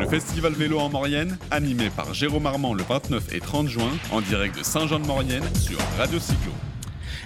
Le festival vélo en Maurienne, animé par Jérôme Armand le 29 et 30 juin, en direct de Saint-Jean-de-Maurienne sur Radio Cyclo.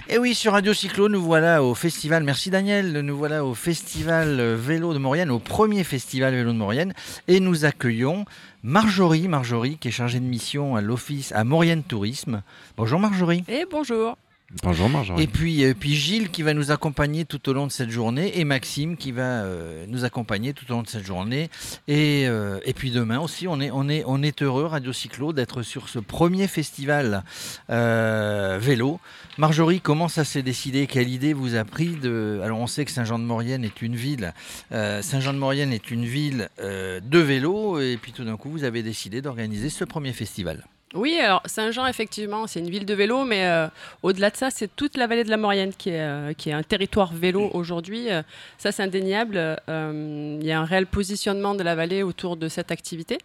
Et oui, sur Radio Cyclo, nous voilà au festival, merci Daniel, nous voilà au festival vélo de Maurienne, au premier festival vélo de Maurienne, et nous accueillons Marjorie, Marjorie qui est chargée de mission à l'office à Maurienne Tourisme. Bonjour Marjorie. Et bonjour. Bonjour Marjorie. Et puis, euh, puis Gilles qui va nous accompagner tout au long de cette journée et Maxime qui va euh, nous accompagner tout au long de cette journée. Et, euh, puis demain aussi, on est heureux, Radio Cyclo, d'être sur ce premier festival vélo. Marjorie, comment ça s'est décidé? Quelle idée vous a pris de... Alors on sait que Saint-Jean-de-Maurienne est une ville, Saint-Jean-de-Maurienne est une ville de vélo et puis tout d'un coup vous avez décidé d'organiser ce premier festival. Oui, alors Saint-Jean, effectivement, c'est une ville de vélo, mais euh, au-delà de ça, c'est toute la vallée de la Maurienne qui est, euh, qui est un territoire vélo aujourd'hui. Euh, ça, c'est indéniable. Il y a un réel positionnement de la vallée autour de cette activité,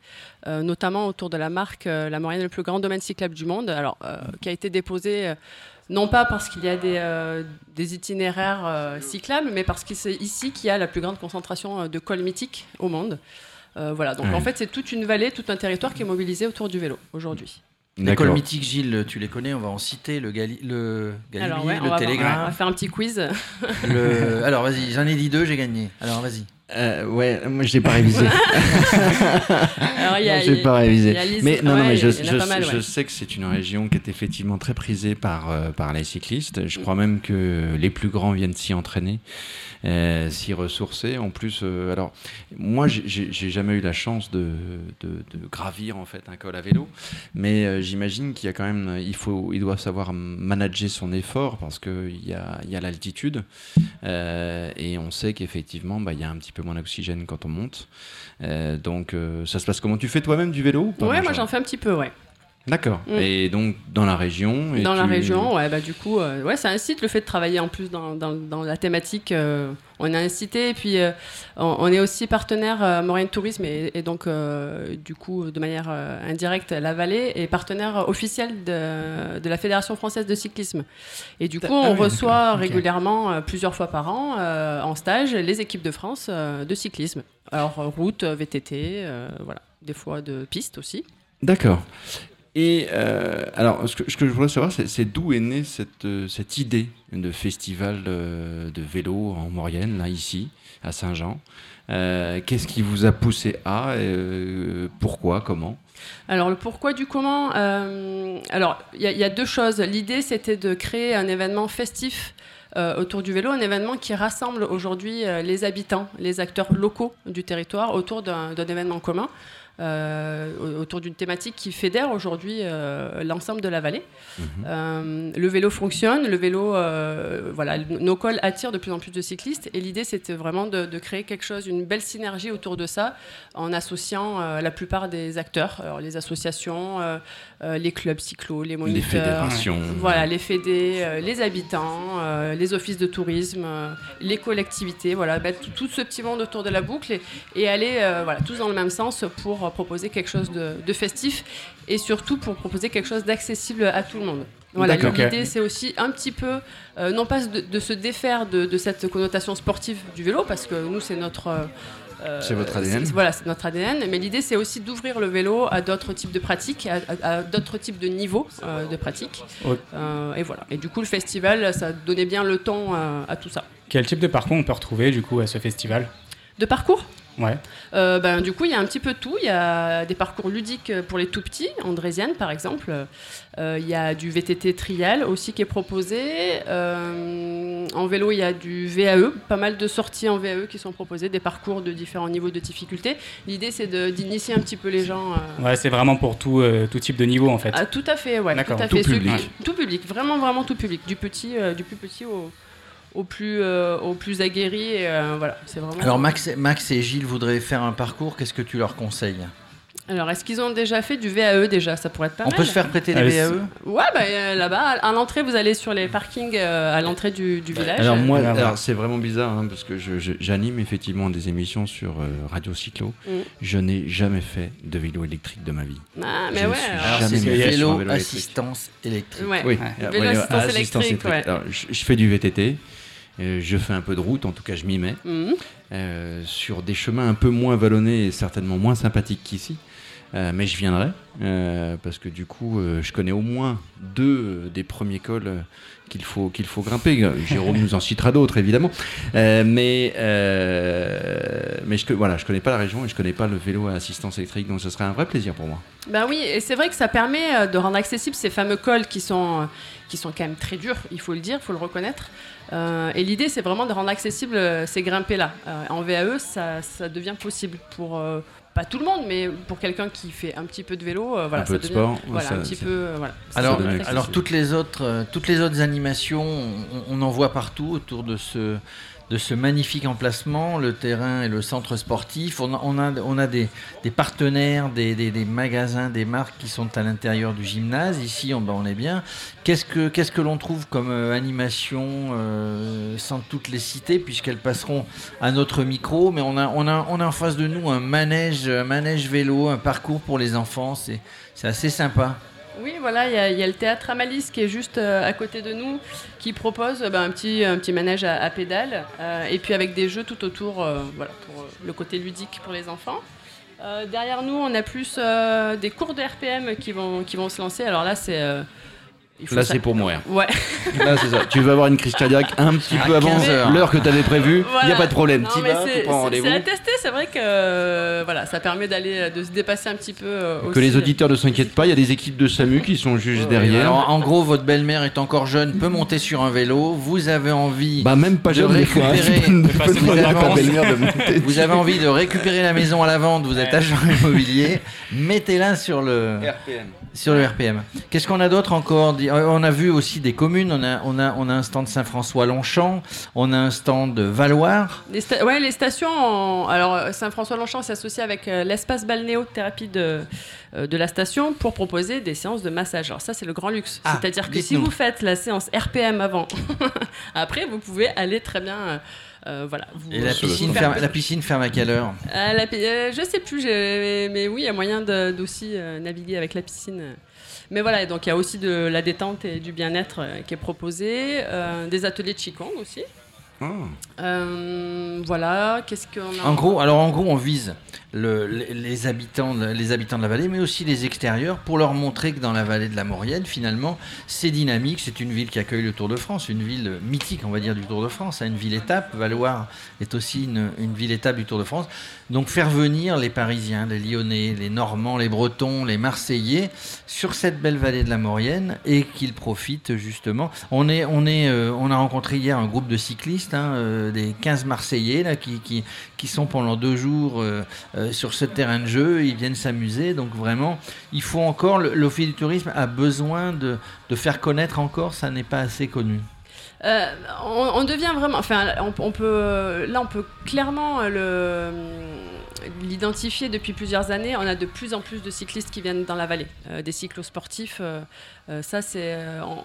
notamment autour de la marque La Maurienne, le plus grand domaine cyclable du monde, alors, qui a été déposé non pas parce qu'il y a des, des itinéraires cyclables, mais parce que c'est ici qu'il y a la plus grande concentration de cols mythiques au monde. Euh, voilà, donc en fait, c'est toute une vallée, tout un territoire qui est mobilisé autour du vélo aujourd'hui. L'école mythique, Gilles, tu les connais, on va en citer, le, Gali le Galibier, le Télégramme. on va faire un petit quiz. Alors vas-y, j'en ai dit deux, j'ai gagné. Alors vas-y. Euh, ouais, moi je l'ai pas révisé. Alors, y a, je pas révisé. mais non, non, mais je, je, sais que c'est une région qui est effectivement très prisée par, euh, par les cyclistes. Je crois même que les plus grands viennent s'y entraîner. Euh, s'y ressourcer. En plus, euh, alors moi, j'ai jamais eu la chance de, gravir en fait un col à vélo, mais euh, j'imagine qu'il y a quand même, il faut, il doit savoir manager son effort parce qu'il y a, y a l'altitude et on sait qu'effectivement, bah, il y a un petit peu moins d'oxygène quand on monte. donc, ça se passe comment? Tu fais toi-même du vélo Ouais, moi j'en fais un petit peu, ouais. D'accord. Mm. Et donc dans la région Dans la région, ouais, bah du coup, euh, ouais, ça incite le fait de travailler en plus dans, dans, la thématique. Euh, on a incité et puis euh, on, est aussi partenaire Moyen Tourisme et, donc du coup de manière indirecte la Vallée est partenaire officiel de, de, la Fédération française de cyclisme. Et du coup, on ah reçoit régulièrement plusieurs fois par an en stage les équipes de France de cyclisme. Alors route, VTT, voilà, des fois de piste aussi. D'accord. Et euh, alors, ce que, je voudrais savoir, c'est d'où est née cette, euh, idée de festival euh, de vélo en Maurienne, là, ici, à Saint-Jean? Qu'est-ce qui vous a poussé à Pourquoi Comment? Alors le pourquoi du comment, alors il y, a deux choses. L'idée c'était de créer un événement festif autour du vélo, un événement qui rassemble aujourd'hui les habitants, les acteurs locaux du territoire autour d'un événement commun. Euh, autour d'une thématique qui fédère aujourd'hui euh, l'ensemble de la vallée. Mhm. Euh, le vélo fonctionne, le vélo, voilà, nos cols attirent de plus en plus de cyclistes et l'idée c'était vraiment de, créer quelque chose, une belle synergie autour de ça en associant la plupart des acteurs, alors les associations, les clubs cyclo, les moniteurs, les fédérations, voilà, les fédés, les habitants, les offices de tourisme, les collectivités, voilà, tout, ce petit monde autour de la boucle et, et aller voilà, tous dans le même sens pour proposer quelque chose de, festif et surtout pour proposer quelque chose d'accessible à tout le monde. Voilà, l'idée c'est aussi un petit peu, euh, non pas de, se défaire de, cette connotation sportive du vélo, parce que nous c'est notre... Euh, c'est votre ADN. Voilà, c'est notre ADN. Mais l'idée, c'est aussi d'ouvrir le vélo à d'autres types de pratiques, à, d'autres types de niveaux euh, de pratiques. et voilà. Et du coup, le festival, ça donnait bien le ton à tout ça. Quel type de parcours on peut retrouver du coup à ce festival? De parcours? Ouais. Euh, ben, du coup, il y a un petit peu de tout. Il y a des parcours ludiques pour les tout petits, Andrésienne par exemple. Euh, il y a du VTT trial aussi qui est proposé. Euh, en vélo, il y a du VAE, pas mal de sorties en VAE qui sont proposées, des parcours de différents niveaux de difficulté. L'idée, c'est d'initier un petit peu les gens. Ouais, c'est vraiment pour tout, tout type de niveau en fait. Ah, tout à fait, ouais. Tout, à fait. public. Tout public, vraiment, vraiment tout public. Du, petit, du plus petit au au plus, euh, au plus aguerris. Euh, voilà, c'est vraiment. Alors Max, Max et Gilles voudraient faire un parcours. Qu'est-ce que tu leur conseilles alors, est-ce qu'ils ont déjà fait du VAE déjà? Ça pourrait être pas On peut se faire prêter des VAE Ouais, bah, euh, là-bas, à l'entrée, vous allez sur les parkings à l'entrée du, village. Alors, moi, alors, c'est vraiment bizarre hein, parce que j'anime effectivement des émissions sur Radio Cyclo. Mm. Je n'ai jamais fait de vélo électrique de ma vie. Ah, mais ouais. Alors, c'est vélo, assistance électrique. oui, vélo assistance, électrique. je, fais du VTT. Je fais un peu de route, en tout cas je m'y mets, mhm. sur des chemins un peu moins vallonnés et certainement moins sympathiques qu'ici. Mais je viendrai, parce que du coup, je connais au moins deux des premiers cols qu'il faut, qu'il faut grimper. Jérôme nous en citera d'autres, évidemment. Euh, mais euh, mais je voilà, je connais pas la région et je connais pas le vélo à assistance électrique, donc ce serait un vrai plaisir pour moi. Ben oui, et c'est vrai que ça permet euh, de rendre accessibles ces fameux cols qui sont, qui sont quand même très durs, il faut le dire, il faut le reconnaître. et l'idée, c'est vraiment de rendre accessibles ces grimpés-là. en VAE, ça, ça, devient possible pour, pas tout le monde, mais pour quelqu'un qui fait un petit peu de vélo, euh, voilà, un peu de sport, voilà, un petit peu, euh, voilà. Alors, alors toutes les autres, euh, toutes les autres animations, on, on, en voit partout autour de ce de ce magnifique emplacement, le terrain et le centre sportif. On a, des, partenaires, des, magasins, des marques qui sont à l'intérieur du gymnase. Ici, on, ben, est bien. Qu'est-ce que, l'on trouve comme euh, animation euh, sans toutes les citer, puisqu'elles passeront à notre micro? Mais on a, en face de nous un manège, manège vélo, un parcours pour les enfants. C'est assez sympa. Oui, voilà, il y, a le théâtre Amalis qui est juste euh, à côté de nous, qui propose euh, ben, un, petit, manège à, pédales, euh, et puis avec des jeux tout autour, voilà, pour le côté ludique pour les enfants. derrière nous, on a plus des cours de RPM qui vont, qui vont se lancer. Alors là, c'est Là, c'est pour mourir. Ouais. Là, c'est ça. Tu veux avoir une crise cardiaque un petit peu avant l'heure que tu avais prévue. Il n'y a pas de problème. Tu vas, tu prends rendez-vous. C'est à tester. C'est vrai que euh, voilà, ça permet d'aller, de se dépasser un petit peu. Euh, que les auditeurs ne s'inquiètent pas. Il y a des équipes de SAMU qui sont juste derrière. Alors, en gros, votre belle-mère est encore jeune, peut monter sur un vélo. Vous avez envie. Bah, même pas jeune, récupérer. Vous avez envie de récupérer la maison à la vente. Vous êtes agent immobilier. Mettez-la sur le. RPM. Sur le RPM. Qu'est-ce qu'on a d'autre encore On a vu aussi des communes. On a, on a, on a un stand Saint-François-Longchamp. On a un stand de Valoir. Les, ouais, les stations. Alors, Saint-François-Longchamp s'associe avec euh, l'espace balnéothérapie de, euh, de la station pour proposer des séances de massage. Alors, ça, c'est le grand luxe. Ah, C'est-à-dire que si vous faites la séance RPM avant, après, vous pouvez aller très bien. voilà, Et la piscine, ferme, la piscine ferme à quelle heure? Euh, Je sais plus, mais oui, il y a moyen d'aussi naviguer avec la piscine mais voilà, donc il y a aussi de la détente et du bien-être euh, qui est proposé, euh, des ateliers de Qigong aussi. Ah. Euh, voilà, qu'est-ce qu'on a En gros, alors en gros, on vise les, habitants, les habitants de la vallée, mais aussi les extérieurs, pour leur montrer que dans la vallée de la Maurienne, finalement, c'est dynamique. C'est une ville qui accueille le Tour de France, une ville mythique, on va dire, du Tour de France, hein, une ville-étape. Valoir est aussi une, une ville-étape du Tour de France. Donc faire venir les Parisiens, les Lyonnais, les Normands, les Bretons, les Marseillais sur cette belle vallée de la Maurienne et qu'ils profitent justement. On, est, on, est, euh, on a rencontré hier un groupe de cyclistes, hein, euh, des 15 Marseillais là, qui, qui, qui sont pendant deux jours euh, sur ce terrain de jeu, ils viennent s'amuser. Donc vraiment, il faut encore, l'Office du tourisme a besoin de, de faire connaître encore, ça n'est pas assez connu. Euh, on, devient vraiment, enfin, on, peut, là, on peut clairement le l'identifier depuis plusieurs années. On a de plus en plus de cyclistes qui viennent dans la vallée, euh, des cyclosportifs. Euh, euh, ça, c'est,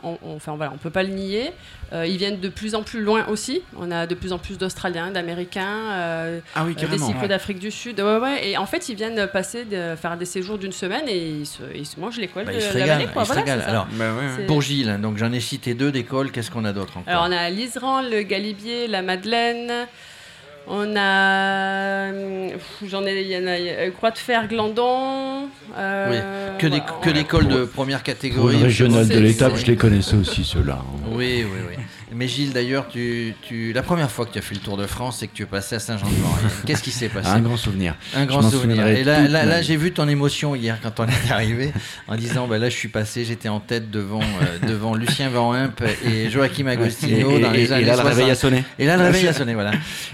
on, enfin voilà, on peut pas le nier. ils viennent de plus en plus loin aussi. On a de plus en plus d'Australiens, d'Américains, ah des cyclos d'Afrique du Sud. Ouais, ouais, et en fait, ils viennent passer, de, faire des séjours d'une semaine et ils se, ils se mangent l'école bah, de la vallée. Quoi. Alors, bah pour Gilles, donc j'en ai cité deux d'écoles. Qu'est-ce qu'on a d'autre encore? Alors, on a l'Isran, le Galibier, la Madeleine. On a, j'en ai, il y en a, euh, Croix de Fer, Glandon. Euh, oui, que des, que l'école de première catégorie. Régional de l'étape, je les connaissais aussi ceux-là. Hein. Oui, oui, oui. Mais Gilles, d'ailleurs, tu, tu, la première fois que tu as fait le Tour de France, c'est que tu es passé à Saint-Jean-de-Maurienne. Qu'est-ce qui s'est passé Un grand souvenir. Un grand souvenir. Et là, là, j'ai vu ton émotion hier quand on est arrivé, en disant bah, là, je suis passé, j'étais en tête devant, euh, devant Lucien Van Imp et Joachim Agostino et, dans les années Et là, le réveil a sonné. Et là, le réveil a sonné, voilà.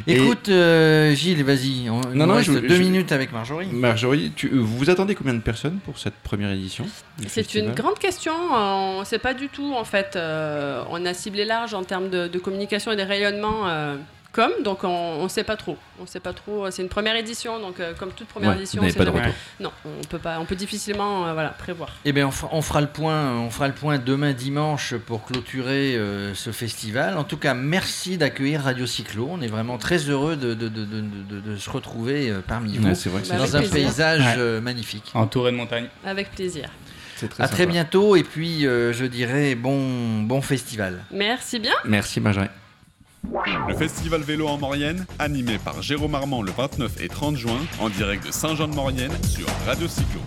Écoute, euh, Gilles, vas-y. On, non, non, reste deux minutes avec Marjorie. Marjorie, tu, vous attendez combien de personnes pour cette première édition C'est une grande question. On ne sait pas du tout, en fait. Euh, on a ciblé large en termes de, de communication et des rayonnements euh, comme, donc on ne sait pas trop. On sait pas trop. C'est une première édition, donc euh, comme toute première édition, on pas de retour. non, on peut pas, on peut difficilement euh, voilà prévoir. Eh bien, on, fera le point, on fera le point demain dimanche pour clôturer ce festival. En tout cas, merci d'accueillir Radio Cyclo. On est vraiment très heureux de, de, de, de se retrouver parmi vous vrai dans un paysage magnifique, entouré de montagnes. Avec plaisir. Très à très bientôt et puis je dirais bon, bon festival. Merci bien. Merci Marjorie. Le festival vélo en Maurienne, animé par Jérôme Armand le 29 et 30 juin, en direct de Saint-Jean-de-Maurienne sur Radio Cyclo.